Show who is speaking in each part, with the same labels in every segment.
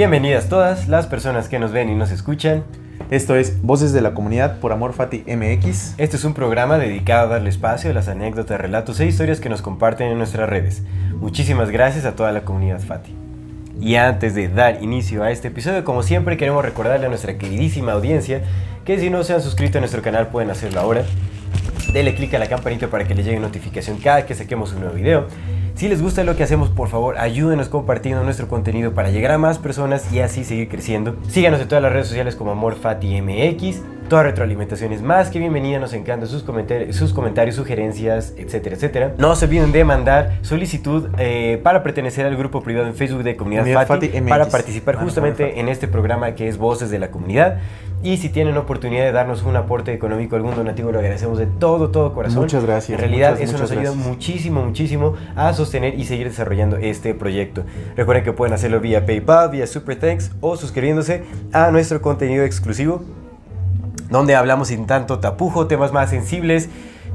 Speaker 1: Bienvenidas todas las personas que nos ven y nos escuchan.
Speaker 2: Esto es Voces de la Comunidad por Amor Fati MX.
Speaker 1: Este es un programa dedicado a darle espacio a las anécdotas, relatos e historias que nos comparten en nuestras redes. Muchísimas gracias a toda la comunidad Fati. Y antes de dar inicio a este episodio, como siempre, queremos recordarle a nuestra queridísima audiencia que si no se han suscrito a nuestro canal pueden hacerlo ahora. Dele click a la campanita para que les llegue notificación cada que saquemos un nuevo video. Si les gusta lo que hacemos, por favor, ayúdenos compartiendo nuestro contenido para llegar a más personas y así seguir creciendo. Síganos en todas las redes sociales como AmorFatiMX. Toda retroalimentación es más que bienvenida, nos encantan sus, comentarios, sus comentarios, sugerencias, etcétera, etcétera. No se olviden de mandar solicitud eh, para pertenecer al grupo privado en Facebook de Comunidad,
Speaker 2: Comunidad
Speaker 1: Fati, para participar justamente en este programa que es Voces de la Comunidad. Y si tienen oportunidad de darnos un aporte económico, algún donativo, lo agradecemos de todo, todo corazón.
Speaker 2: Muchas gracias,
Speaker 1: En realidad,
Speaker 2: muchas,
Speaker 1: eso
Speaker 2: muchas
Speaker 1: nos ayuda
Speaker 2: gracias.
Speaker 1: muchísimo, muchísimo a sostener y seguir desarrollando este proyecto. Recuerden que pueden hacerlo vía PayPal, vía Super Thanks o suscribiéndose a nuestro contenido exclusivo, donde hablamos sin tanto tapujo, temas más sensibles.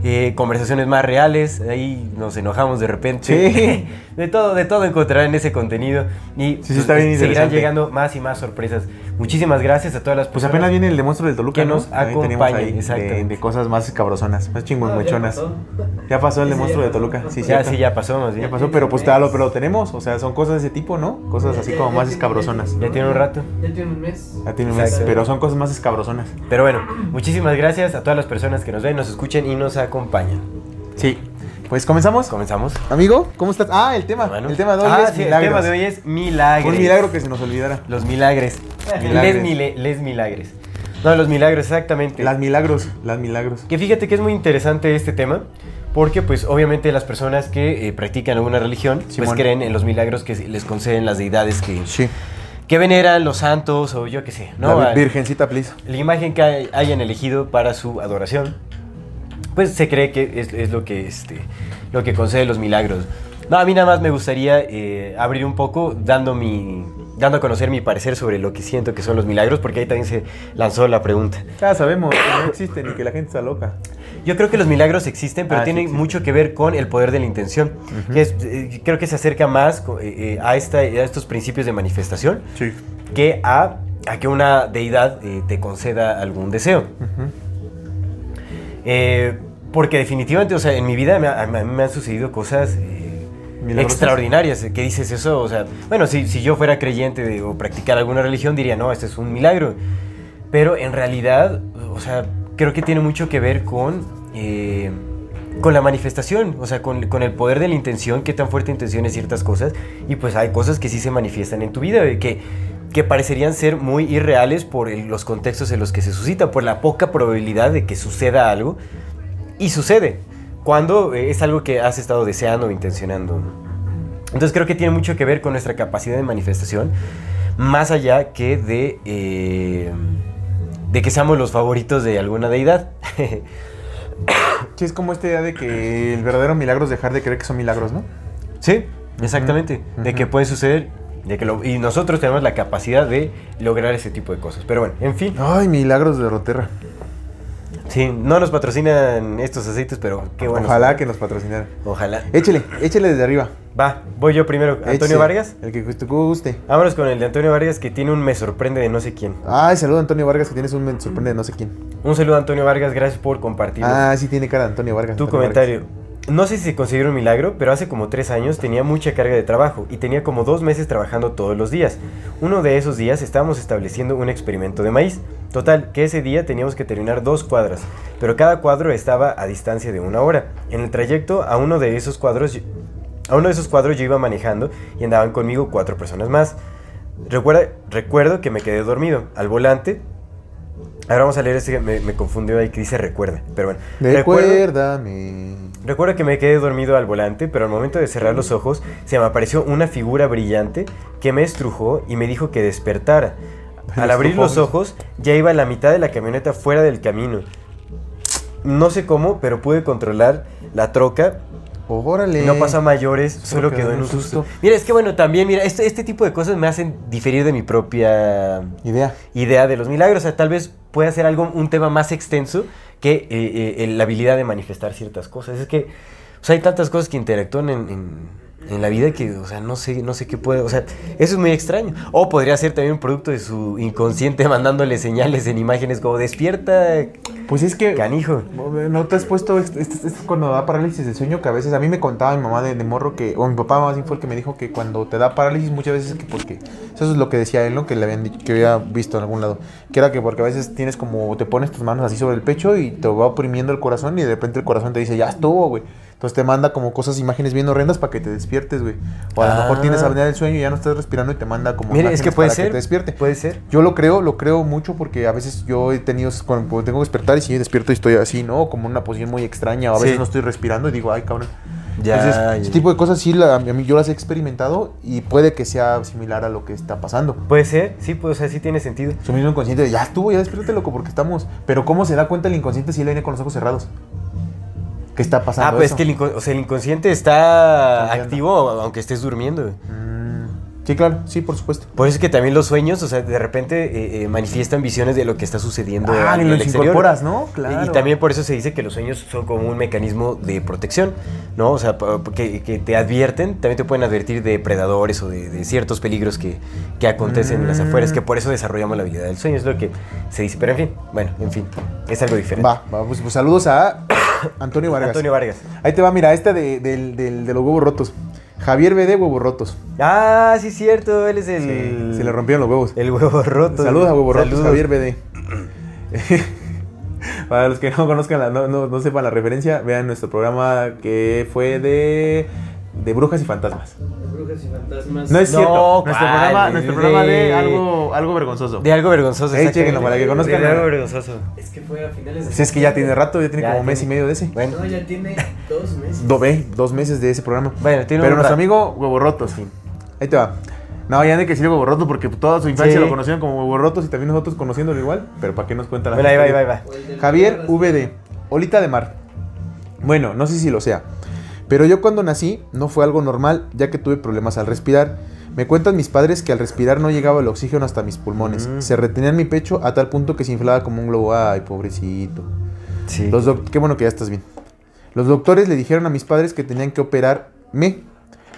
Speaker 1: Eh, conversaciones más reales, ahí nos enojamos de repente.
Speaker 2: Sí.
Speaker 1: de todo, de todo encontrarán en ese contenido y
Speaker 2: Sí, sí, está bien
Speaker 1: seguirán llegando más y más sorpresas. Muchísimas gracias a todas las
Speaker 2: Pues
Speaker 1: personas.
Speaker 2: apenas viene el del Toluca,
Speaker 1: que
Speaker 2: ¿no?
Speaker 1: nos acompañen,
Speaker 2: ahí de, de cosas más cabrozonas, más chingüengüechonas.
Speaker 3: ya pasó.
Speaker 2: Ya pasó el demonstruo de Toluca, sí,
Speaker 1: ya, sí, ya pasó más bien.
Speaker 2: Ya pasó, pero pues te lo, pero lo tenemos, o sea, son cosas de ese tipo, ¿no? Cosas así como más escabrozonas.
Speaker 1: Ya tiene un rato.
Speaker 3: Ya tiene un mes.
Speaker 2: Ya tiene un mes, pero son cosas más escabrozonas.
Speaker 1: Pero bueno, muchísimas gracias a todas las personas que nos ven, nos escuchan y nos acompañan.
Speaker 2: Sí. Pues comenzamos.
Speaker 1: Comenzamos.
Speaker 2: Amigo, ¿cómo estás? Ah, el tema.
Speaker 1: Bueno.
Speaker 2: El tema de hoy
Speaker 1: Ah,
Speaker 2: es
Speaker 1: sí, el
Speaker 2: milagros.
Speaker 1: tema de hoy es milagres.
Speaker 2: Un milagro que se nos olvidara.
Speaker 1: Los milagres.
Speaker 2: Milagres.
Speaker 1: Les, mile- les milagres. No, los milagros, exactamente.
Speaker 2: Las milagros, las milagros.
Speaker 1: Que fíjate que es muy interesante este tema. Porque, pues, obviamente las personas que eh, practican alguna religión, pues creen en los milagros que les conceden las deidades que,
Speaker 2: Sí.
Speaker 1: que veneran, los santos o yo qué sé, ¿no?
Speaker 2: la virgencita, please.
Speaker 1: la imagen que hay- hayan elegido para su adoración, pues se cree que es, es lo, que, este, lo que concede los milagros. No, a mí nada más me gustaría eh, abrir un poco dando, mi, dando a conocer mi parecer sobre lo que siento que son los milagros, porque ahí también se lanzó la pregunta.
Speaker 2: Ya sabemos que no existen y que la gente está loca.
Speaker 1: Yo creo que los milagros existen, pero
Speaker 2: Ah, sí
Speaker 1: tienen mucho que ver con el poder de la intención. que es, eh, creo que se acerca más eh, a, esta, a estos principios de manifestación
Speaker 2: Sí.
Speaker 1: que a, a que una deidad te conceda algún deseo. Eh, porque definitivamente, o sea, en mi vida me, ha- a mí me han sucedido cosas eh, extraordinarias. Que dices eso, o sea, bueno, si, si yo fuera creyente de- o practicar alguna religión, diría, no, este es un milagro. Pero en realidad, o sea, creo que tiene mucho que ver con, eh, con la manifestación, o sea, con, con el poder de la intención, qué tan fuerte intención es ciertas cosas. Y pues hay cosas que sí se manifiestan en tu vida, que, que parecerían ser muy irreales por el- los contextos en los que se suscita, por la poca probabilidad de que suceda algo. Y sucede, cuando eh, es algo que has estado deseando o intencionando. Entonces creo que tiene mucho que ver con nuestra capacidad de manifestación, más allá que de, eh, de que seamos los favoritos de alguna deidad.
Speaker 2: Sí, es como esta idea de que el verdadero milagro es dejar de creer que son milagros, ¿no?
Speaker 1: Sí, exactamente. De que puede suceder. De que lo- y nosotros tenemos la capacidad de lograr ese tipo de cosas. Pero bueno, en fin.
Speaker 2: Ay, milagros de Roterra.
Speaker 1: Sí, no nos patrocinan estos aceites, pero qué bueno.
Speaker 2: Ojalá que nos patrocinaran.
Speaker 1: Ojalá.
Speaker 2: Échele, échele desde arriba.
Speaker 1: Va, voy yo primero. Antonio
Speaker 2: Échese.
Speaker 1: Vargas.
Speaker 2: El que te guste.
Speaker 1: Vámonos con el de Antonio Vargas que tiene un me sorprende de no sé quién.
Speaker 2: Ay, saludo a Antonio Vargas, que tienes un me sorprende de no sé quién.
Speaker 1: Un saludo a Antonio Vargas, gracias por compartir
Speaker 2: Ah, sí tiene cara de Antonio Vargas.
Speaker 1: tu
Speaker 2: Antonio
Speaker 1: comentario. No sé si se considera un milagro, pero hace como tres años tenía mucha carga de trabajo y tenía como dos meses trabajando todos los días. Uno de esos días estábamos estableciendo un experimento de maíz. Total, que ese día teníamos que terminar dos cuadras, pero cada cuadro estaba a distancia de una hora. En el trayecto a uno de esos cuadros, a uno de esos cuadros yo iba manejando y andaban conmigo cuatro personas más. Recuerdo que me quedé dormido al volante. Ahora vamos a leer este, me, me confundió ahí que dice recuerda, pero bueno.
Speaker 2: Recuérdame.
Speaker 1: Recuerdo que me quedé dormido al volante, pero al momento de cerrar los ojos se me apareció una figura brillante que me estrujó y me dijo que despertara. Al abrir los ojos ya iba la mitad de la camioneta fuera del camino. No sé cómo, pero pude controlar la troca.
Speaker 2: Órale.
Speaker 1: No pasó a mayores, solo quedó en un susto. Mira, es que bueno, también, mira, este, este tipo de cosas me hacen diferir de mi propia
Speaker 2: Idea.
Speaker 1: idea de los milagros. O sea, tal vez pueda ser algo, un tema más extenso que eh, eh, la habilidad de manifestar ciertas cosas. Es que o sea, hay tantas cosas que interactúan en, en- en la vida que, o sea, no sé, no sé qué puede. O sea, eso es muy extraño. O podría ser también un producto de su inconsciente mandándole señales en imágenes como despierta,
Speaker 2: Pues es que.
Speaker 1: canijo.
Speaker 2: ¿No te has puesto esto, esto- esto cuando da parálisis del sueño? Que a veces a mí me contaba mi mamá de, de morro que, o mi papá más bien fue el que me dijo que cuando te da parálisis muchas veces es que porque, eso es lo que decía él, ¿no? Que le habían dicho, que había visto en algún lado, que era que porque a veces tienes como, te pones tus manos así sobre el pecho y te va oprimiendo el corazón y de repente el corazón te dice, ya estuvo, güey. Entonces te manda como cosas, imágenes bien horrendas para que te despiertes, güey. O a lo mejor
Speaker 1: Ah.
Speaker 2: tienes apnea del sueño y ya no estás respirando y te manda como
Speaker 1: Mire, es que puede
Speaker 2: para
Speaker 1: ser.
Speaker 2: que te despierte.
Speaker 1: Puede ser.
Speaker 2: Yo lo creo, lo creo mucho porque a veces yo he tenido, cuando tengo que despertar y si despierto y estoy así, ¿no? Como en una posición muy extraña, o a veces
Speaker 1: Sí.
Speaker 2: no estoy respirando y digo, ay, cabrón.
Speaker 1: Ya,
Speaker 2: Entonces,
Speaker 1: ya,
Speaker 2: ese tipo de cosas sí, la- a mí yo las he experimentado y puede que sea similar a lo que está pasando.
Speaker 1: Puede ser, sí, pues, o sea, sí tiene sentido.
Speaker 2: Su mismo inconsciente ya estuvo, ya despiértate, loco, porque estamos... Pero ¿cómo se da cuenta el inconsciente si él viene con los ojos cerrados? ¿Qué está pasando
Speaker 1: Ah, pues es que el, inco- o sea, el inconsciente está activo aunque estés durmiendo.
Speaker 2: Mm, sí, claro, sí, por supuesto.
Speaker 1: Por eso es que también los sueños, o sea, de repente eh, eh, manifiestan visiones de lo que está sucediendo
Speaker 2: Ah,
Speaker 1: en
Speaker 2: y los
Speaker 1: exterior.
Speaker 2: incorporas, ¿no? Claro.
Speaker 1: Y también por eso se dice que los sueños son como un mecanismo de protección, ¿no? O sea, que, que te advierten, también te pueden advertir de predadores o de, de ciertos peligros que, que acontecen en las
Speaker 2: Mm.
Speaker 1: afueras, que por eso desarrollamos la habilidad del sueño, es lo que se dice. Pero en fin, bueno, en fin, es algo diferente.
Speaker 2: Va, va, pues, pues saludos a Antonio Vargas.
Speaker 1: Antonio Vargas.
Speaker 2: Ahí te va, mira, este de, del- del- de los huevos rotos. Javier BD, huevos rotos.
Speaker 1: Ah, sí, cierto, él es el...
Speaker 2: Se le rompieron los huevos.
Speaker 1: El huevo roto.
Speaker 2: Saludos a huevos rotos. Javier BD. Para los que no conozcan, la- no, no, no sepan la referencia, vean nuestro programa que fue de, de brujas y fantasmas.
Speaker 3: Brujas y fantasmas.
Speaker 2: No es
Speaker 1: No,
Speaker 2: cierto. Nuestro programa, nuestro
Speaker 1: De-
Speaker 2: programa de algo, algo vergonzoso.
Speaker 1: De algo vergonzoso.
Speaker 2: Ey,
Speaker 1: exactamente.
Speaker 2: chéquenlo para que conozcan
Speaker 1: De algo vergonzoso.
Speaker 3: Es que fue a finales de.
Speaker 2: Si es que ya tiene rato, ya tiene
Speaker 1: Ya
Speaker 2: como mes y medio de ese.
Speaker 1: Bueno,
Speaker 3: No, ya tiene dos meses.
Speaker 2: Do- ve, dos meses de ese programa.
Speaker 1: Bueno, tiene
Speaker 2: Pero
Speaker 1: un
Speaker 2: nuestro amigo Huevo Rotos. Ahí te va. No, ya no hay que decir Huevo Rotos porque toda su infancia
Speaker 1: Sí.
Speaker 2: lo conocían como Huevo Rotos y también nosotros conociéndolo igual. Pero ¿para qué nos cuenta la
Speaker 1: Bueno, ahí va, ahí va, ahí va.
Speaker 3: De
Speaker 2: Javier. VD, Olita de Mar. Bueno, no sé si lo sea, pero yo cuando nací no fue algo normal, ya que tuve problemas al respirar. Me cuentan mis padres que al respirar no llegaba el oxígeno hasta mis pulmones.
Speaker 1: Mm.
Speaker 2: Se retenía en mi pecho a tal punto que se inflaba como un globo. Ay, pobrecito.
Speaker 1: Sí.
Speaker 2: Los Qué bueno que ya estás bien. Los doctores le dijeron a mis padres que tenían que operarme,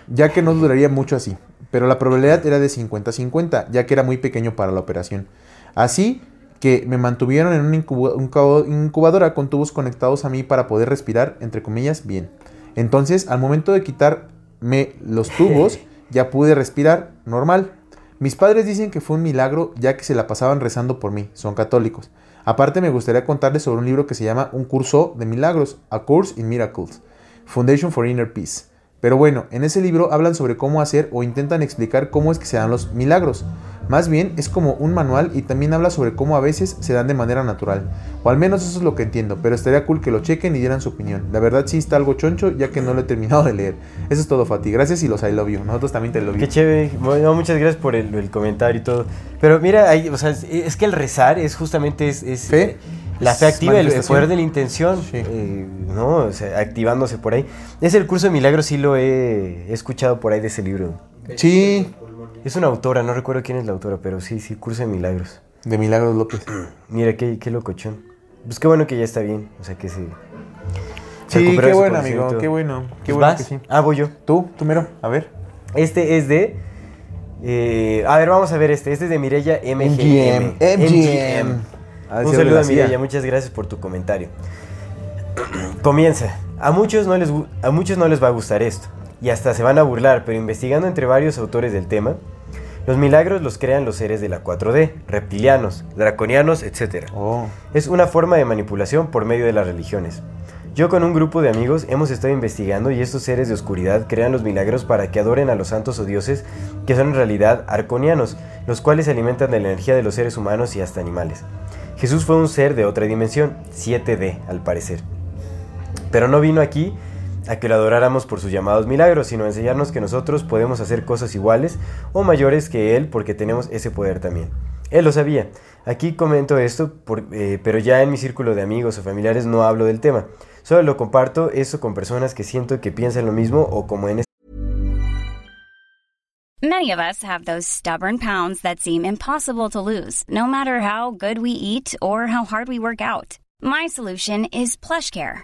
Speaker 2: ya que no duraría mucho así. Pero la probabilidad era de 50-50, ya que era muy pequeño para la operación. Así que me mantuvieron en una incubadora con tubos conectados a mí para poder respirar, entre comillas, bien. Entonces, al momento de quitarme los tubos, ya pude respirar normal. Mis padres dicen que fue un milagro ya que se la pasaban rezando por mí, son católicos. Aparte me gustaría contarles sobre un libro que se llama Un curso de milagros, A Course in Miracles, Foundation for Inner Peace. Pero bueno, en ese libro hablan sobre cómo hacer o intentan explicar cómo es que se dan los milagros. Más bien es como un manual y también habla sobre cómo a veces se dan de manera natural. O al menos eso es lo que entiendo, pero estaría cool que lo chequen y dieran su opinión. La verdad sí está algo choncho ya que no lo he terminado de leer. Eso es todo, Fati. Gracias y los I love you. Nosotros también te you.
Speaker 1: Qué chévere. Bueno, muchas gracias por el, el comentario y todo. Pero mira, ahí, o sea, es, que el rezar es justamente es, es,
Speaker 2: Fe.
Speaker 1: eh, la fe activa, el, poder de la intención,
Speaker 2: Sí.
Speaker 1: eh, ¿no? O sea, activándose por ahí. Es el curso de milagros, sí lo he, he escuchado por ahí de ese libro.
Speaker 2: Sí.
Speaker 1: Es una autora, no recuerdo quién es la autora, pero sí, sí, curso de milagros.
Speaker 2: De Milagros López.
Speaker 1: Mira, qué, qué locochón. Pues qué bueno que ya está bien, o sea, que se... se
Speaker 2: Sí, qué bueno, amigo. Qué bueno. Qué
Speaker 1: Pues
Speaker 2: bueno
Speaker 1: vas.
Speaker 2: que sí.
Speaker 1: Ah, voy yo.
Speaker 2: Tú, tú mero. A ver.
Speaker 1: Este es de. eh, a ver, vamos a ver este. Este es de Mireya MGM.
Speaker 2: MGM. MGM. Ah,
Speaker 1: Un saludo a
Speaker 2: la CIA.
Speaker 1: Mireya, muchas gracias por tu comentario. Comienza. A muchos, no les, a muchos no les va a gustar esto. Y hasta se van a burlar, pero investigando entre varios autores del tema, los milagros los crean los seres de la 4D, reptilianos, draconianos, etc.
Speaker 2: Oh.
Speaker 1: Es una forma de manipulación por medio de las religiones. Yo con un grupo de amigos hemos estado investigando y estos seres de oscuridad crean los milagros para que adoren a los santos o dioses que son en realidad arconianos, los cuales se alimentan de la energía de los seres humanos y hasta animales. Jesús fue un ser de otra dimensión, 7D al parecer. Pero no vino aquí a que lo adoráramos por sus llamados milagros, sino enseñarnos que nosotros podemos hacer cosas iguales o mayores que Él porque tenemos ese poder también. Él lo sabía. Aquí comento esto, por- eh, pero ya en mi círculo de amigos o familiares no hablo del tema. Solo lo comparto eso con personas que siento que piensan lo mismo o como en
Speaker 4: Many of us have those stubborn pounds that seem impossible to lose, no matter how good we eat or how hard we work out. My solution is PlushCare.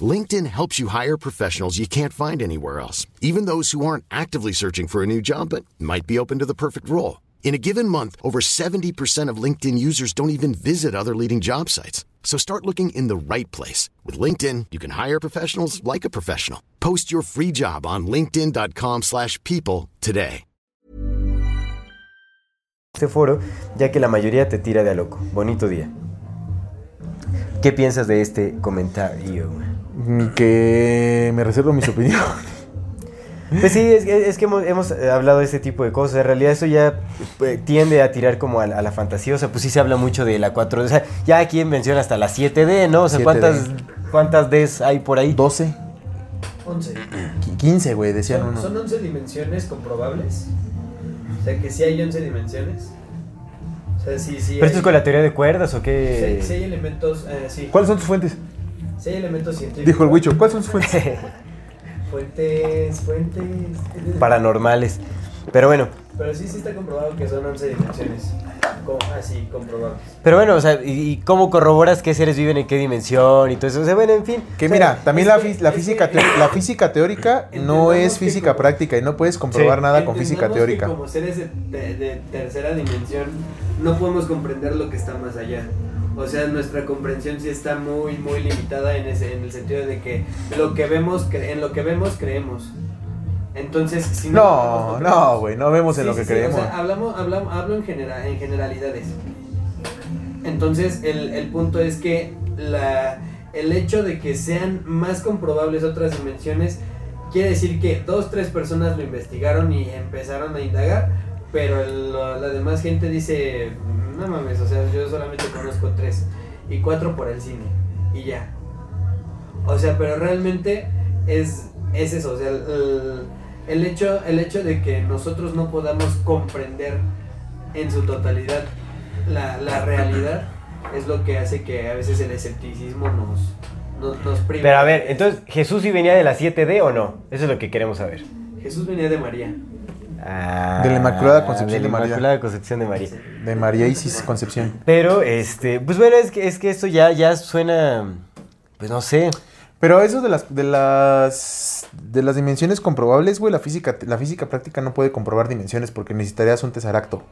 Speaker 5: LinkedIn helps you hire professionals you can't find anywhere else, even those who aren't actively searching for a new job but might be open to the perfect role. In a given month, over 70% of LinkedIn users don't even visit other leading job sites. So start looking in the right place. With LinkedIn, you can hire professionals like a professional. Post your free job on linkedin.com/people slash people today.
Speaker 1: este foro, ya que la mayoría te tira de a loco. Bonito día. ¿Qué piensas de este comentario?
Speaker 2: Que me reservo mis opiniones.
Speaker 1: Pues sí, es, es que hemos, hemos, eh, hablado de este tipo de cosas. En realidad eso ya eh, tiende a tirar como a, la- a la fantasía. O sea, pues sí se habla mucho de la 4D. O sea, ya aquí menciona hasta la 7D, ¿no? O sea,
Speaker 2: 7D.
Speaker 1: ¿cuántas, ¿cuántas Ds hay por ahí?
Speaker 2: 12.
Speaker 3: 11.
Speaker 2: qui- 15, güey, decían
Speaker 3: ¿Son,
Speaker 2: uno.
Speaker 3: son 11 dimensiones comprobables? O sea, que sí hay 11 dimensiones. O sea, sí, sí.
Speaker 1: ¿Pero esto es con la teoría de cuerdas o
Speaker 3: sí,
Speaker 1: qué?
Speaker 3: sí hay elementos. Eh, sí.
Speaker 2: ¿Cuáles son tus fuentes?
Speaker 3: Sí elementos científicos.
Speaker 2: Dijo el Huicho. ¿Cuáles son tus fuentes?
Speaker 3: Fuentes, fuentes.
Speaker 1: Paranormales. Pero bueno,
Speaker 3: Pero sí, sí está comprobado que son 11 dimensiones. Así, comprobables.
Speaker 1: pero bueno, o sea, ¿y, y cómo corroboras qué seres viven en qué dimensión y todo eso? O sea, bueno, en fin.
Speaker 2: Que
Speaker 1: O sea,
Speaker 2: mira, también la,
Speaker 3: que-
Speaker 2: física
Speaker 3: que-
Speaker 2: la física teórica no es física
Speaker 3: como-
Speaker 2: práctica y no puedes comprobar
Speaker 1: Sí.
Speaker 2: nada con física
Speaker 3: que
Speaker 2: teórica.
Speaker 3: como seres de, de- de tercera dimensión, no podemos comprender lo que está más allá. O sea, nuestra comprensión sí está muy, muy limitada en, ese, en el sentido de que lo que vemos, cre- en lo que vemos creemos. Entonces, si no...
Speaker 2: No, no, güey, no vemos en
Speaker 3: Sí,
Speaker 2: lo que
Speaker 3: sí,
Speaker 2: creemos.
Speaker 3: O sea, hablamos, hablamos, hablo en, genera- en generalidades. Entonces, el, el punto es que la, el hecho de que sean más comprobables otras dimensiones quiere decir que dos, tres personas lo investigaron y empezaron a indagar, pero el- la demás gente dice, no mames, o sea, yo solamente conozco tres y cuatro por el cine y ya. O sea, pero realmente es, es eso, o sea, el, el hecho, el hecho de que nosotros no podamos comprender en su totalidad la, la realidad es lo que hace que a veces el escepticismo nos, nos, nos prive.
Speaker 1: Pero a ver, entonces, ¿Jesús sí venía de la 7D o no? Eso es lo que queremos saber.
Speaker 3: Jesús venía de María.
Speaker 1: Ah,
Speaker 2: De la Inmaculada Concepción
Speaker 1: de
Speaker 2: de
Speaker 1: la
Speaker 2: María.
Speaker 1: Inmaculada Concepción de María.
Speaker 2: De María Isis Concepción.
Speaker 1: Pero, este, pues bueno, es que, es que esto ya, ya suena, pues no sé.
Speaker 2: Pero eso de las de las de las dimensiones comprobables, güey, la física la física práctica no puede comprobar dimensiones porque necesitarías un tesaracto.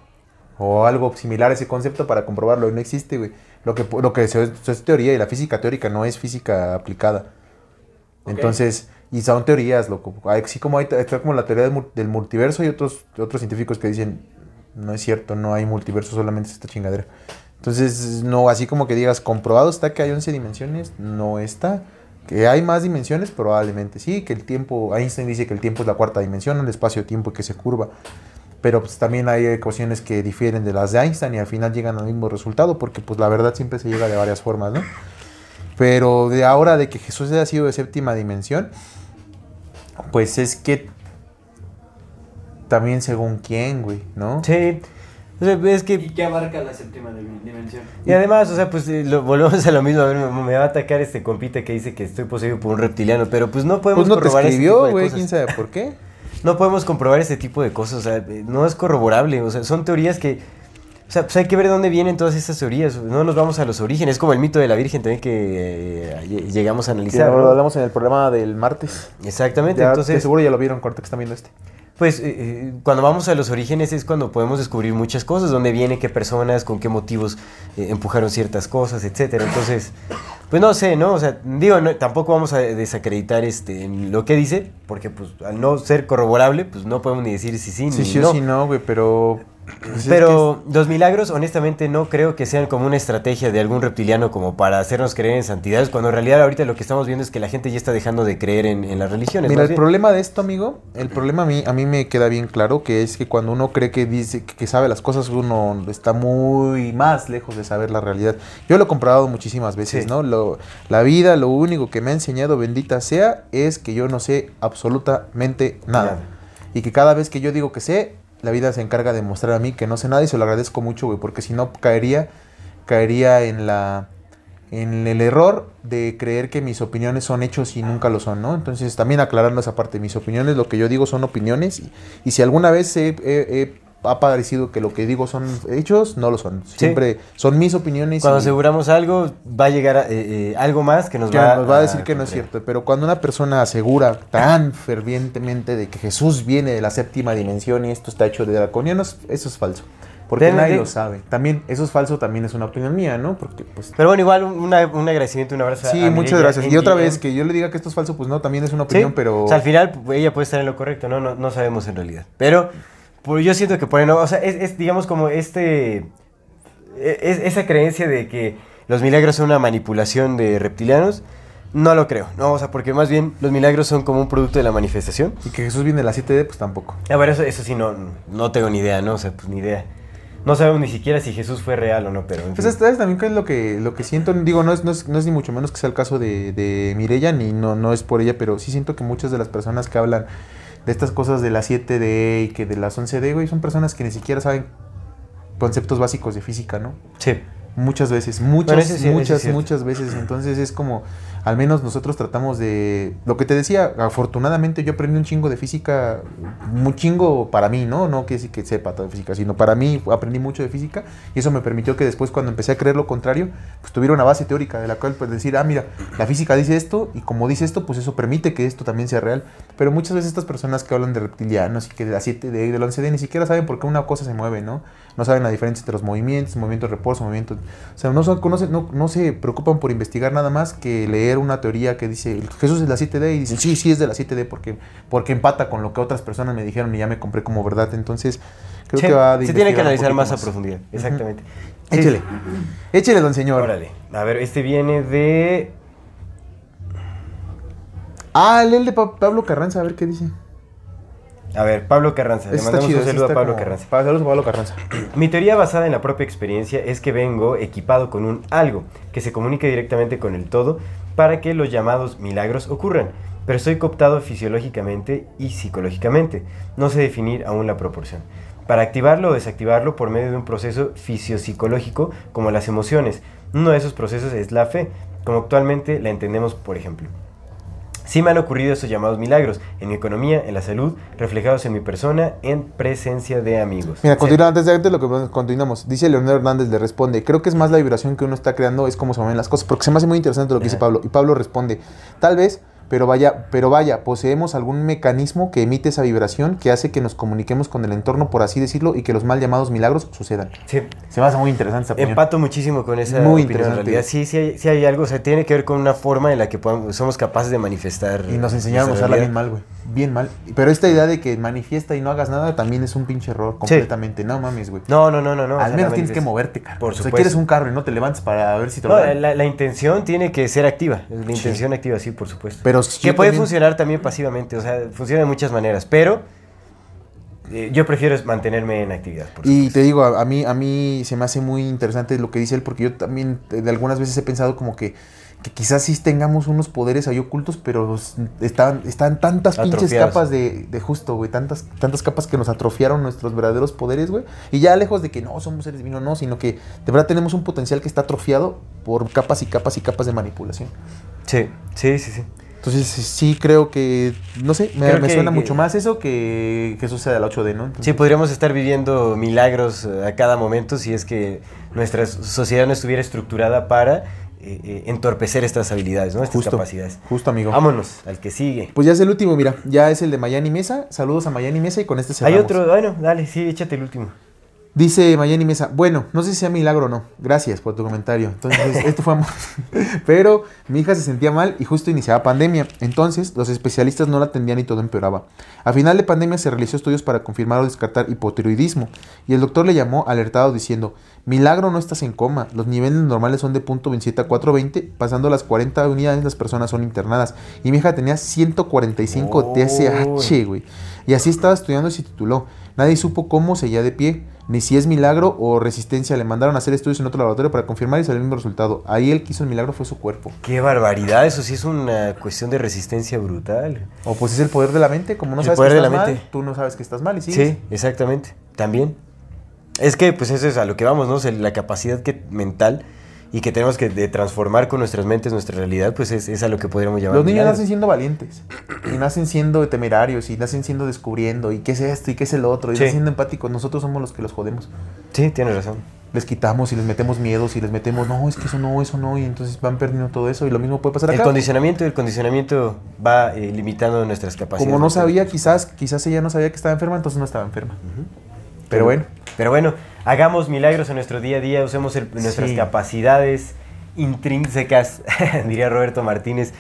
Speaker 2: O algo similar a ese concepto para comprobarlo. No existe, güey. Lo que, lo que eso es teoría y la física teórica no es física aplicada. Entonces, y son teorías, loco. Así como hay, está como la teoría del, mul- del multiverso y otros, otros científicos que dicen, no es cierto, no hay multiverso, solamente es esta chingadera. Entonces, no, así como que digas, comprobado está que hay 11 dimensiones, no está. Que hay más dimensiones, probablemente sí, que el tiempo, Einstein dice que el tiempo es la cuarta dimensión, el espacio-tiempo que se curva. Pero pues también hay ecuaciones que difieren de las de Einstein y al final llegan al mismo resultado, porque pues la verdad siempre se llega de varias formas, ¿no? Pero de ahora de que Jesús haya sido de séptima dimensión, pues es que también según quién, güey, ¿no?
Speaker 1: Sí. O sea, es
Speaker 3: ¿Y
Speaker 1: que.
Speaker 3: qué abarca la séptima dim- dimensión?
Speaker 1: Y además, o sea, pues eh, lo- volvemos a lo mismo. A ver, me, me va a atacar este compita que dice que estoy poseído por un reptiliano, pero pues no podemos
Speaker 2: Pues no te
Speaker 1: corroborar tipo
Speaker 2: escribió,
Speaker 1: de
Speaker 2: güey,
Speaker 1: cosas.
Speaker 2: quién sabe por qué.
Speaker 1: No podemos comprobar ese tipo de cosas, o sea, eh, no es corroborable, o sea, son teorías que, o sea, pues hay que ver de dónde vienen todas estas teorías, no nos vamos a los orígenes, es como el mito de la Virgen también que eh, lle- llegamos a
Speaker 2: Que
Speaker 1: analizar.
Speaker 2: lo
Speaker 1: ¿no?
Speaker 2: hablamos en el programa del martes.
Speaker 1: Exactamente,
Speaker 2: Ya,
Speaker 1: entonces,
Speaker 2: que seguro ya lo vieron, corte que están viendo este.
Speaker 1: pues eh, eh, cuando vamos a los orígenes es cuando podemos descubrir muchas cosas, dónde viene, qué personas, con qué motivos eh, empujaron ciertas cosas, etcétera. Entonces, pues no sé, ¿no? O sea, digo, no- tampoco vamos a desacreditar este en lo que dice, porque pues al no ser corroborable, pues no podemos ni decir si sí
Speaker 2: Sí,
Speaker 1: ni
Speaker 2: sí
Speaker 1: no.
Speaker 2: o sí no, güey, pero... pues, es
Speaker 1: Pero los milagros, honestamente, no creo que sean como una estrategia de algún reptiliano como para hacernos creer en santidades, cuando en realidad ahorita lo que estamos viendo es que la gente ya está dejando de creer en, en las religiones.
Speaker 2: Mira, el
Speaker 1: bien.
Speaker 2: problema de esto, amigo, el problema a mí, a mí me queda bien claro que es que cuando uno cree que dice que que sabe las cosas, uno está muy más lejos de saber la realidad. Yo lo he comprobado muchísimas veces,
Speaker 1: Sí.
Speaker 2: ¿no? Lo- la vida, lo único que me ha enseñado, bendita sea, es que yo no sé absolutamente nada.
Speaker 1: Nada.
Speaker 2: Y que cada vez que yo digo que sé, la vida se encarga de mostrar a mí que no sé nada y se lo agradezco mucho, güey, porque si no caería, caería en la en el error de creer que mis opiniones son hechos y nunca lo son, ¿no? Entonces también aclarando esa parte, mis opiniones, lo que yo digo son opiniones y, y si alguna vez he, he- he- ha parecido que lo que digo son hechos, no lo son. Siempre son mis opiniones
Speaker 1: Cuando
Speaker 2: y
Speaker 1: aseguramos algo, va a llegar a, eh, eh, algo más que nos
Speaker 2: que
Speaker 1: va,
Speaker 2: nos va a decir que no es cierto. Pero cuando una persona asegura tan fervientemente de que Jesús viene de la séptima dimensión y esto está hecho de draconianos, eso es falso. Porque nadie
Speaker 1: de-
Speaker 2: lo sabe. También, eso es falso, también es una opinión mía, ¿no? Porque pues
Speaker 1: Pero bueno, igual un, una- un agradecimiento, un abrazo. a-
Speaker 2: Sí,
Speaker 1: a
Speaker 2: muchas gracias. Y otra vez, que yo le diga que esto es falso, pues no, también es una
Speaker 1: Sí,
Speaker 2: opinión, pero...
Speaker 1: O sea, al final pues, ella puede estar en lo correcto, ¿no? No, no sabemos en realidad. Pero pues, yo siento que por ahí no, o sea, es, es, digamos como este, e- es, esa creencia de que los milagros son una manipulación de reptilianos, no lo creo, no, o sea, porque más bien los milagros son como un producto de la manifestación.
Speaker 2: Y que Jesús viene de la 7D, pues tampoco.
Speaker 1: A ver, eso, eso sí, no, no tengo ni idea, ¿no? O sea, pues ni idea. No sabemos ni siquiera si Jesús fue real o no, pero... en
Speaker 2: Pues
Speaker 1: fin.
Speaker 2: ¿sabes también es lo que, lo que siento? Digo, no es, no, es, no es ni mucho menos que sea el caso de, de Mirella, ni no, no es por ella, pero sí siento que muchas de las personas que hablan de estas cosas de la 7D y que de las 11D, güey, son personas que ni siquiera saben conceptos básicos de física, ¿no?
Speaker 1: Sí.
Speaker 2: Muchas veces, muchas,
Speaker 1: sí-
Speaker 2: muchas, muchas veces. Entonces es como, al menos nosotros tratamos de... Lo que te decía, afortunadamente yo aprendí un chingo de física, un chingo para mí, ¿no? No que sí que sepa todo de física, sino para mí aprendí mucho de física y eso me permitió que después cuando empecé a creer lo contrario, pues tuviera una base teórica de la cual pues decir, ah, mira, la física dice esto y como dice esto, pues eso permite que esto también sea real. Pero muchas veces estas personas que hablan de reptilianos y que de la 7D y del 11D ni siquiera saben por qué una cosa se mueve, ¿no? No saben la diferencia entre los movimientos, movimientos de reposo, movimientos... O sea, no, son- conocen- no, no se preocupan por investigar nada más que leer una teoría que dice Jesús es de la 7D y dicen, sí, sí es de la 7D porque, porque empata con lo que otras personas me dijeron y ya me compré como verdad. Entonces, creo
Speaker 1: Sí,
Speaker 2: que va de
Speaker 1: se tiene que analizar más a profundidad, exactamente. Sí.
Speaker 2: Échele. Échele, don señor.
Speaker 1: Órale. A ver, este viene de
Speaker 2: Ah, el de Pa- Pablo Carranza, a ver qué dice.
Speaker 1: A ver, Pablo Carranza. Le mandamos
Speaker 2: chido,
Speaker 1: un saludo a Pablo
Speaker 2: como-
Speaker 1: Carranza.
Speaker 2: Pa- Saludos a Pablo Carranza.
Speaker 1: Mi teoría basada en la propia experiencia es que vengo equipado con un algo que se comunique directamente con el todo para que los llamados milagros ocurran. Pero estoy cooptado fisiológicamente y psicológicamente. No sé definir aún la proporción. Para activarlo o desactivarlo por medio de un proceso fisiopsicológico como las emociones. Uno de esos procesos es la fe, como actualmente la entendemos, por ejemplo. Sí me han ocurrido esos llamados milagros, en mi economía, en la salud, reflejados en mi persona, en presencia de amigos.
Speaker 2: Mira, continúa, antes de antes lo que continuamos. Dice Leonel Hernández, le responde, creo que es más la vibración que uno está creando, es como se mueven las cosas, porque se me hace muy interesante lo que dice. Pablo. Y Pablo responde, tal vez Pero vaya, pero vaya, poseemos algún mecanismo que emite esa vibración que hace que nos comuniquemos con el entorno, por así decirlo, y que los mal llamados milagros sucedan.
Speaker 1: Sí.
Speaker 2: Se me hace muy interesante opinión.
Speaker 1: Empato muchísimo con esa
Speaker 2: Muy
Speaker 1: opinión, en
Speaker 2: interesante.
Speaker 1: realidad. Sí, sí hay, sí hay algo, o sea, tiene que ver con una forma en la que podamos- somos capaces de manifestar.
Speaker 2: Y nos enseñaron a usarla bien mal, güey. Bien mal. Pero esta idea de que manifiesta y no hagas nada también es un pinche error, completamente. No mames, güey.
Speaker 1: No, no, no, no. no
Speaker 2: Al menos tienes que moverte, cara.
Speaker 1: Por
Speaker 2: O sea,
Speaker 1: supuesto.
Speaker 2: quieres un carro y no te levantes para ver si te lo
Speaker 1: No,
Speaker 2: dan.
Speaker 1: la, la intención tiene que ser activa. La intención activa, sí, por supuesto.
Speaker 2: Pero
Speaker 1: que puede
Speaker 2: también-
Speaker 1: funcionar también pasivamente, o sea, funciona de muchas maneras, pero eh, yo prefiero mantenerme en actividad. Por
Speaker 2: Y te digo, a, a mí, a mí se me hace muy interesante lo que dice él, porque yo también eh, de algunas veces he pensado como que, que quizás sí tengamos unos poderes ahí ocultos, pero están, están tantas pinches capas de, de justo, güey, tantas, tantas capas que nos atrofiaron nuestros verdaderos poderes, güey. Y ya lejos de que no somos seres divinos, no, sino que de verdad tenemos un potencial que está atrofiado por capas y capas y capas de manipulación.
Speaker 1: Sí, sí, sí, sí.
Speaker 2: Entonces sí creo que, no sé, me,
Speaker 1: Creo
Speaker 2: me
Speaker 1: que-
Speaker 2: suena
Speaker 1: que-
Speaker 2: mucho más eso que, que eso sea del 8D, ¿no? Entonces-
Speaker 1: Sí, podríamos estar viviendo milagros eh, a cada momento si es que nuestra sociedad no estuviera estructurada para eh, eh, entorpecer estas habilidades, ¿no? Estas
Speaker 2: Justo,
Speaker 1: capacidades.
Speaker 2: justo amigo.
Speaker 1: Vámonos al que sigue.
Speaker 2: Pues ya es el último, mira, ya es el de Mayani Mesa. Saludos a Mayani Mesa y con este
Speaker 1: Hay
Speaker 2: cerramos.
Speaker 1: otro, bueno, dale, sí, échate el último.
Speaker 2: Dice Mayani Mesa, bueno, no sé si sea milagro o no. Gracias por tu comentario. Entonces, esto fue amor. Pero mi hija se sentía mal y justo iniciaba pandemia. Entonces, los especialistas no la atendían y todo empeoraba. A final de pandemia se realizó estudios para confirmar o descartar hipotiroidismo. Y el doctor le llamó alertado diciendo, milagro no estás en coma. Los niveles normales son de punto 27 a 420. Pasando las 40 unidades las personas son internadas. Y mi hija tenía 145 TSH, güey. Y así estaba estudiando y se tituló. Nadie supo cómo seguía de pie, ni si es milagro o resistencia. Le mandaron a hacer estudios en otro laboratorio para confirmar y salió el mismo resultado. Ahí el que hizo el milagro fue su cuerpo.
Speaker 1: Qué barbaridad, eso sí es una cuestión de resistencia brutal.
Speaker 2: O pues es el poder de la mente, como no
Speaker 1: El
Speaker 2: sabes
Speaker 1: poder
Speaker 2: que
Speaker 1: de la
Speaker 2: estás mal,
Speaker 1: mente.
Speaker 2: tú no sabes que estás mal y sigues.
Speaker 1: Sí, exactamente. También. Es que, pues, eso es a lo que vamos, ¿no? O sea, la capacidad que, mental y que tenemos que de transformar con nuestras mentes nuestra realidad, pues es, es a lo que podríamos llamar.
Speaker 2: Los niños
Speaker 1: milagros.
Speaker 2: nacen siendo valientes, y nacen siendo temerarios, y nacen siendo descubriendo, y qué es esto, y qué es el otro, y
Speaker 1: Sí.
Speaker 2: nacen siendo empáticos. Nosotros somos los que los jodemos.
Speaker 1: Sí, tienes razón.
Speaker 2: Les quitamos y les metemos miedos y les metemos, no, es que eso no, eso no, y entonces van perdiendo todo eso, y lo mismo puede pasar
Speaker 1: El
Speaker 2: acá.
Speaker 1: condicionamiento, el condicionamiento va eh, limitando nuestras capacidades.
Speaker 2: Como no sabía, quizás, quizás ella no sabía que estaba enferma, entonces no estaba enferma. Pero bueno,
Speaker 1: Pero bueno, hagamos milagros en nuestro día a día, usemos el- nuestras
Speaker 2: Sí.
Speaker 1: capacidades intrínsecas, diría Roberto Martínez,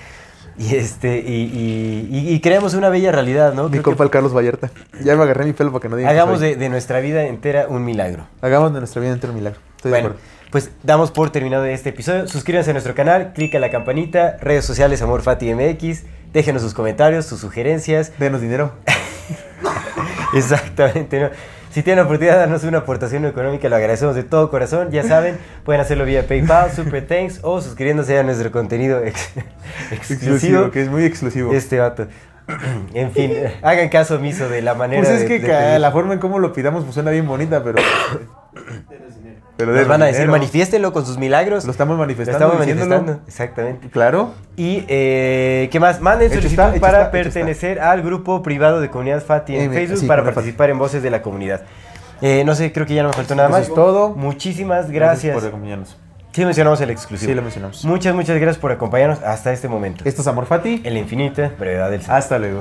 Speaker 1: y este y, y- y- y creemos una bella realidad, ¿no?
Speaker 2: mi compa el Carlos Vallarta. Ya me agarré mi pelo para que no digan que
Speaker 1: hagamos
Speaker 2: soy.
Speaker 1: de, de nuestra vida entera un milagro.
Speaker 2: Hagamos de nuestra vida entera un milagro. Estoy de
Speaker 1: Bueno,
Speaker 2: acuerdo.
Speaker 1: pues damos por terminado este episodio. Suscríbanse a nuestro canal, clica la campanita, redes sociales Amor Fati MX, déjenos sus comentarios, sus sugerencias.
Speaker 2: Denos dinero.
Speaker 1: Exactamente, ¿no? Si tienen la oportunidad de darnos una aportación económica, lo agradecemos de todo corazón. Ya saben, pueden hacerlo vía PayPal, Super Thanks o suscribiéndose a nuestro contenido ex- exclusivo.
Speaker 2: Exclusivo, que es muy exclusivo.
Speaker 1: Este vato. En fin, hagan caso omiso de la manera
Speaker 2: pues es
Speaker 1: de-
Speaker 2: que
Speaker 1: de
Speaker 2: la forma en cómo lo pidamos pues, suena bien bonita, pero. pero
Speaker 1: Nos van a decir,
Speaker 2: dinero.
Speaker 1: manifiéstenlo con sus milagros.
Speaker 2: Lo estamos
Speaker 1: Lo
Speaker 2: manifestando.
Speaker 1: estamos
Speaker 2: diciéndolo.
Speaker 1: manifestando, exactamente.
Speaker 2: Claro.
Speaker 1: Y, eh, ¿qué más? Manden solicitud
Speaker 2: está, hecho
Speaker 1: para
Speaker 2: está,
Speaker 1: pertenecer al grupo privado de Comunidad Fati en
Speaker 2: Eh,
Speaker 1: Facebook
Speaker 2: sí,
Speaker 1: para participar en Voces de la Comunidad. Eh, no sé, creo que ya no me faltó nada
Speaker 2: Eso
Speaker 1: más.
Speaker 2: es todo.
Speaker 1: Muchísimas gracias.
Speaker 2: por acompañarnos.
Speaker 1: Sí mencionamos el exclusivo.
Speaker 2: Sí, lo mencionamos.
Speaker 1: Muchas, muchas gracias por acompañarnos hasta este momento.
Speaker 2: Esto es Amor Fati.
Speaker 1: En la infinita brevedad del ser.
Speaker 2: Hasta luego.